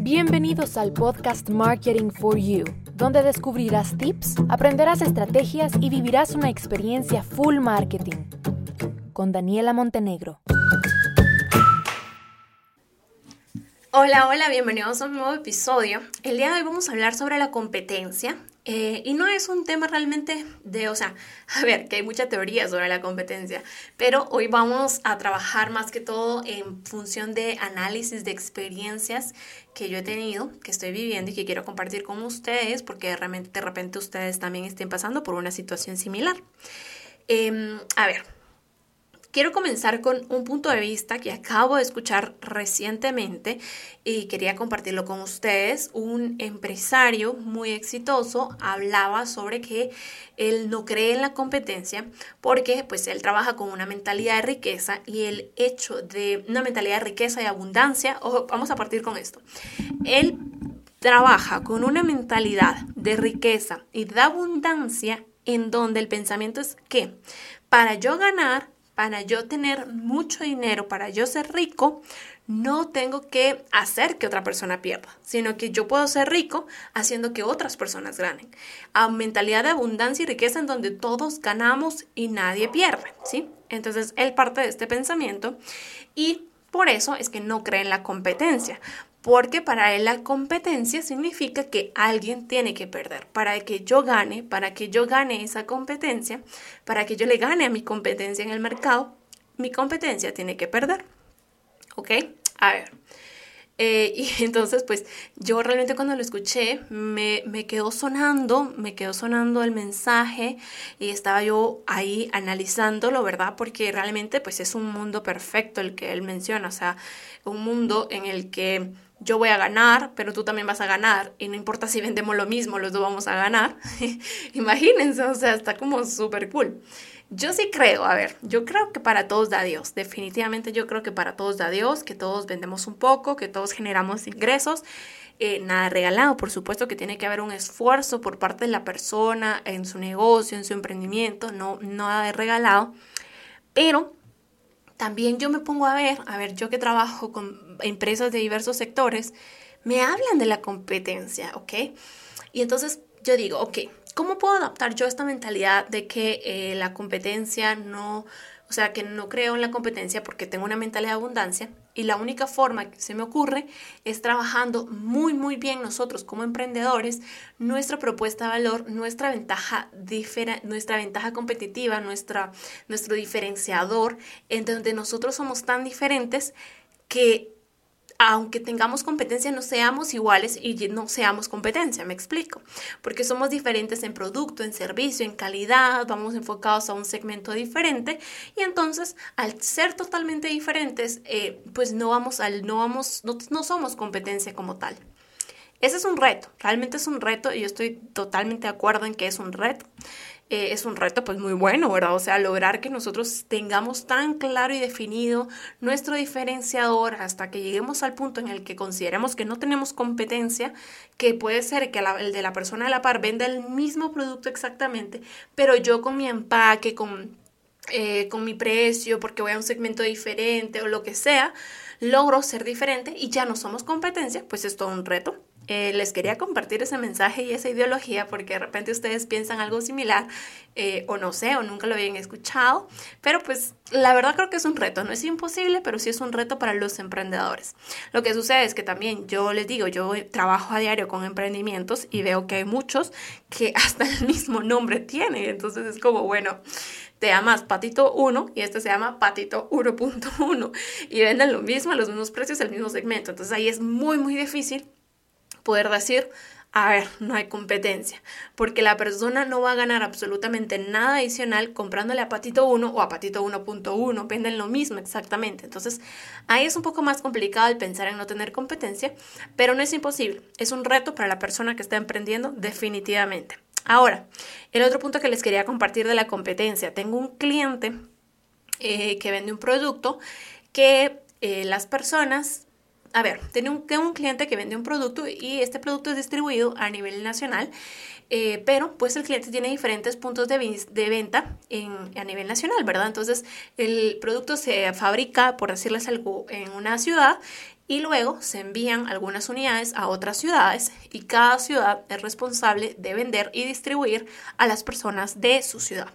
Bienvenidos al podcast Marketing for You, donde descubrirás tips, aprenderás estrategias y vivirás una experiencia full marketing. Con Daniela Montenegro. Hola, hola, bienvenidos a un nuevo episodio. El día de hoy vamos a hablar sobre la competencia. Eh, y no es un tema realmente de, o sea, a ver, que hay mucha teoría sobre la competencia, pero hoy vamos a trabajar más que todo en función de análisis de experiencias que yo he tenido, que estoy viviendo y que quiero compartir con ustedes, porque realmente de repente ustedes también estén pasando por una situación similar. Em, a ver, Quiero comenzar con un punto de vista que acabo de escuchar recientemente y quería compartirlo con ustedes. Un empresario muy exitoso hablaba sobre que él no cree en la competencia porque pues él trabaja con una mentalidad de riqueza y el hecho de una mentalidad de riqueza y abundancia, vamos a partir con esto. Él trabaja con una mentalidad de riqueza y de abundancia en donde el pensamiento es que para yo ganar para yo tener mucho dinero, para yo ser rico, no tengo que hacer que otra persona pierda, sino que yo puedo ser rico haciendo que otras personas ganen. A mentalidad de abundancia y riqueza en donde todos ganamos y nadie pierde, ¿sí? Entonces, él parte de este pensamiento y por eso es que no cree en la competencia, porque para él la competencia significa que alguien tiene que perder. Para que yo gane, para que yo gane esa competencia, para que yo le gane a mi competencia en el mercado, mi competencia tiene que perder. ¿Ok? A ver. Eh, y entonces, pues yo realmente cuando lo escuché me, me, quedó sonando, me quedó sonando el mensaje y estaba yo ahí analizándolo, ¿verdad? Porque realmente pues es un mundo perfecto el que él menciona, o sea, un mundo en el que yo voy a ganar, pero tú también vas a ganar. Y no importa si vendemos lo mismo, los dos vamos a ganar. Imagínense, o sea, está como súper cool. Yo sí creo, a ver, yo creo que para todos da Dios. Definitivamente yo creo que para todos da Dios, que todos vendemos un poco, que todos generamos ingresos. Eh, nada regalado, por supuesto que tiene que haber un esfuerzo por parte de la persona en su negocio, en su emprendimiento, no nada de regalado. Pero también yo me pongo a ver, a ver, yo que trabajo con empresas de diversos sectores, me hablan de la competencia, ¿ok? Y entonces yo digo, ok, ¿cómo puedo adaptar yo esta mentalidad de que eh, la competencia no o sea, que no creo en la competencia porque tengo una mentalidad de abundancia y la única forma que se me ocurre es trabajando muy, muy bien nosotros como emprendedores, nuestra propuesta de valor, nuestra ventaja, nuestra ventaja competitiva, nuestra, nuestro diferenciador, en donde nosotros somos tan diferentes que aunque tengamos competencia, no seamos iguales y no seamos competencia, me explico, porque somos diferentes en producto, en servicio, en calidad, vamos enfocados a un segmento diferente y entonces al ser totalmente diferentes, eh, pues no vamos al, no vamos, no somos competencia como tal. Ese es un reto, realmente es un reto y yo estoy totalmente de acuerdo en que es un reto. Eh, es un reto pues muy bueno, ¿verdad? O sea, lograr que nosotros tengamos tan claro y definido nuestro diferenciador hasta que lleguemos al punto en el que consideremos que no tenemos competencia, que puede ser que el de la persona de la par venda el mismo producto exactamente, pero yo con mi empaque, con, eh, con mi precio, porque voy a un segmento diferente o lo que sea, logro ser diferente y ya no somos competencia, pues es todo un reto. Eh, les quería compartir ese mensaje y esa ideología porque de repente ustedes piensan algo similar eh, o no sé, o nunca lo habían escuchado, pero pues la verdad creo que es un reto, no es imposible, pero sí es un reto para los emprendedores. Lo que sucede es que también yo les digo, yo trabajo a diario con emprendimientos y veo que hay muchos que hasta el mismo nombre tienen, entonces es como, bueno, te llamas Patito 1 y este se llama Patito 1.1 y venden lo mismo a los mismos precios, el mismo segmento, entonces ahí es muy, muy difícil poder decir, a ver, no hay competencia, porque la persona no va a ganar absolutamente nada adicional comprándole a Patito 1 o a Patito 1.1, venden lo mismo exactamente. Entonces, ahí es un poco más complicado el pensar en no tener competencia, pero no es imposible, es un reto para la persona que está emprendiendo definitivamente. Ahora, el otro punto que les quería compartir de la competencia, tengo un cliente eh, que vende un producto que eh, las personas a ver, tengo un, cliente que vende un producto y este producto es distribuido a nivel nacional, eh, pero pues el cliente tiene diferentes puntos de, venta a nivel nacional, ¿verdad? Entonces el producto se fabrica, por decirles algo, en una ciudad y luego se envían algunas unidades a otras ciudades y cada ciudad es responsable de vender y distribuir a las personas de su ciudad.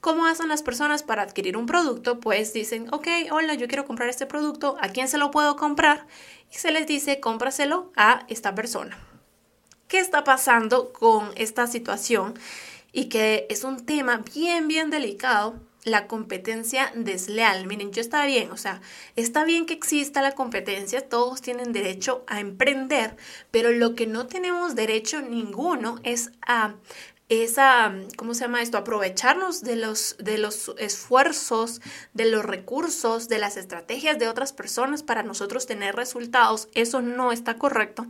¿Cómo hacen las personas para adquirir un producto? Pues dicen, ok, hola, yo quiero comprar este producto, ¿a quién se lo puedo comprar? Y se les dice, cómpraselo a esta persona. ¿Qué está pasando con esta situación? Y que es un tema bien, bien delicado la competencia desleal. Miren, yo está bien, o sea, está bien que exista la competencia, todos tienen derecho a emprender, pero lo que no tenemos derecho ninguno es a esa, ¿cómo se llama esto? Aprovecharnos de los, de los esfuerzos, de los recursos, de las estrategias de otras personas para nosotros tener resultados. Eso no está correcto.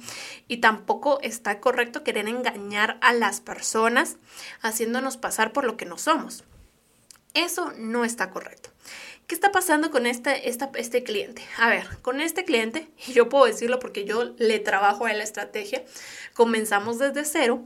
Y tampoco está correcto querer engañar a las personas haciéndonos pasar por lo que no somos. Eso no está correcto. ¿Qué está pasando con este, este cliente? A ver, con este cliente, y yo puedo decirlo porque yo le trabajo a la estrategia, comenzamos desde cero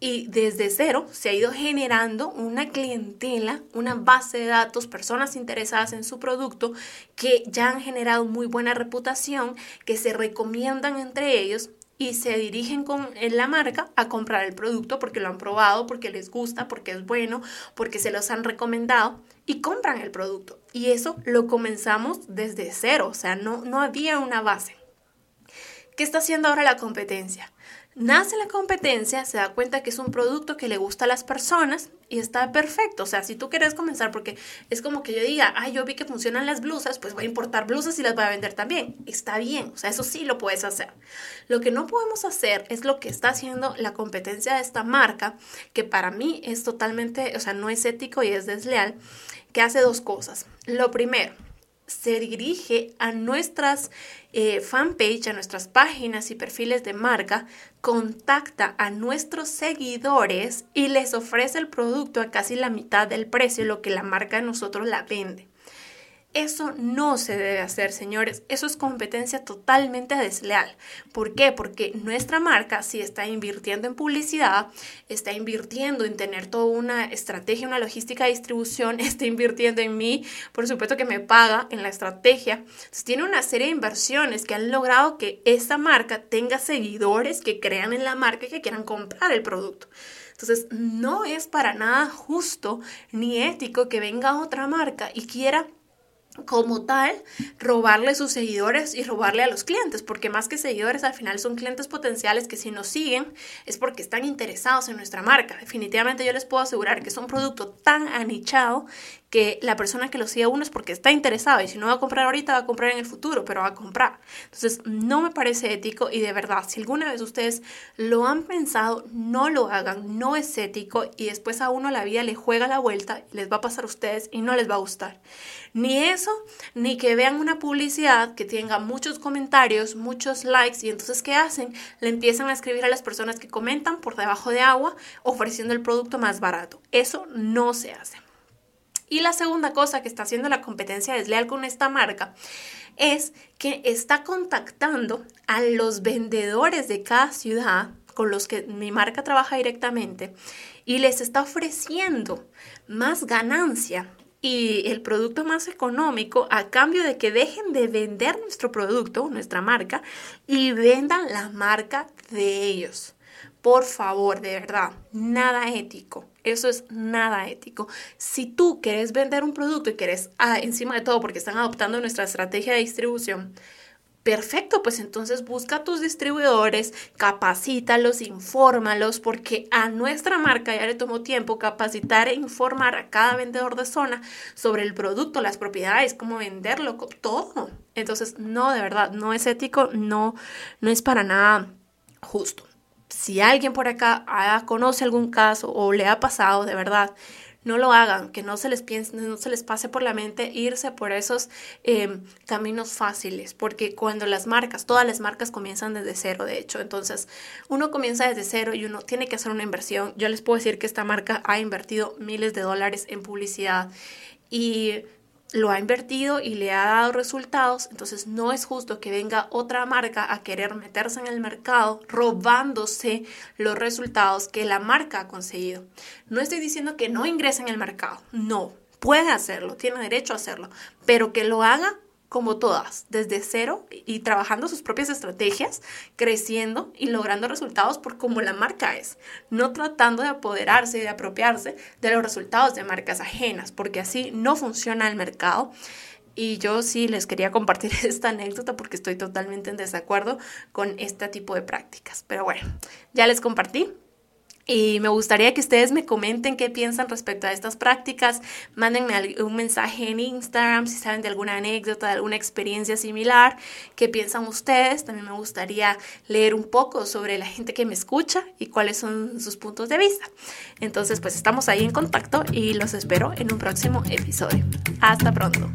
y desde cero se ha ido generando una clientela, una base de datos, personas interesadas en su producto que ya han generado muy buena reputación, que se recomiendan entre ellos y se dirigen con la marca a comprar el producto porque lo han probado, porque les gusta, porque es bueno, porque se los han recomendado y compran el producto. Y eso lo comenzamos desde cero, o sea, no, no había una base. ¿Qué está haciendo ahora la competencia? Nace la competencia, se da cuenta que es un producto que le gusta a las personas y está perfecto. O sea, si tú quieres comenzar, porque es como que yo diga, ay, yo vi que funcionan las blusas, pues voy a importar blusas y las voy a vender también. Está bien, o sea, eso sí lo puedes hacer. Lo que no podemos hacer es lo que está haciendo la competencia de esta marca, que para mí es totalmente, o sea, no es ético y es desleal, que hace dos cosas. Lo primero, se dirige a nuestras eh, fanpage, a nuestras páginas y perfiles de marca, contacta a nuestros seguidores y les ofrece el producto a casi la mitad del precio, lo que la marca de nosotros la vende. Eso no se debe hacer, señores. Eso es competencia totalmente desleal. ¿Por qué? Porque nuestra marca sí está invirtiendo en publicidad, está invirtiendo en tener toda una estrategia, una logística de distribución, está invirtiendo en mí, por supuesto que me paga en la estrategia. Entonces tiene una serie de inversiones que han logrado que esta marca tenga seguidores que crean en la marca y que quieran comprar el producto. Entonces, no es para nada justo ni ético que venga otra marca y quiera como tal, robarle sus seguidores y robarle a los clientes, porque más que seguidores al final son clientes potenciales que si nos siguen es porque están interesados en nuestra marca. Definitivamente yo les puedo asegurar que es un producto tan anichado que la persona que lo sigue a uno es porque está interesado y si no va a comprar ahorita va a comprar en el futuro, pero va a comprar. Entonces no me parece ético y de verdad, si alguna vez ustedes lo han pensado, no lo hagan, no es ético y después a uno la vida le juega la vuelta les va a pasar a ustedes y no les va a gustar. Ni eso, ni que vean una publicidad que tenga muchos comentarios, muchos likes y entonces ¿qué hacen? Le empiezan a escribir a las personas que comentan por debajo de agua ofreciendo el producto más barato. Eso no se hace. Y la segunda cosa que está haciendo la competencia desleal con esta marca es que está contactando a los vendedores de cada ciudad con los que mi marca trabaja directamente y les está ofreciendo más ganancia y el producto más económico a cambio de que dejen de vender nuestro producto, nuestra marca, y vendan la marca de ellos. Por favor, de verdad, nada ético. Eso es nada ético. Si tú quieres vender un producto y quieres, ah, encima de todo, porque están adoptando nuestra estrategia de distribución, Perfecto, pues entonces busca a tus distribuidores, capacítalos, infórmalos, porque a nuestra marca ya le tomó tiempo capacitar e informar a cada vendedor de zona sobre el producto, las propiedades, cómo venderlo, todo. Entonces, no, de verdad, no es ético, no, no es para nada justo si alguien por acá conoce algún caso o le ha pasado, de verdad, no lo hagan, que no se les piense, no se les pase por la mente irse por esos em, caminos fáciles, porque cuando las marcas, todas las marcas comienzan desde cero, de hecho, entonces uno comienza desde cero y uno tiene que hacer una inversión. Yo les puedo decir que esta marca ha invertido miles de dólares en publicidad y lo ha invertido y le ha dado resultados, entonces no es justo que venga otra marca a querer meterse en el mercado robándose los resultados que la marca ha conseguido. No estoy diciendo que no ingrese en el mercado, no, puede hacerlo, tiene derecho a hacerlo, pero que lo haga como todas, desde cero y trabajando sus propias estrategias, creciendo y logrando resultados por como la marca es, no tratando de apoderarse y de apropiarse de los resultados de marcas ajenas, porque así no funciona el mercado. Y yo sí les quería compartir esta anécdota porque estoy totalmente en desacuerdo con este tipo de prácticas. Pero bueno, ya les compartí. Y me gustaría que ustedes me comenten qué piensan respecto a estas prácticas. Mándenme un mensaje en Instagram si saben de alguna anécdota, de alguna experiencia similar. ¿Qué piensan ustedes? También me gustaría leer un poco sobre la gente que me escucha y cuáles son sus puntos de vista. Entonces, pues estamos ahí en contacto y los espero en un próximo episodio. Hasta pronto.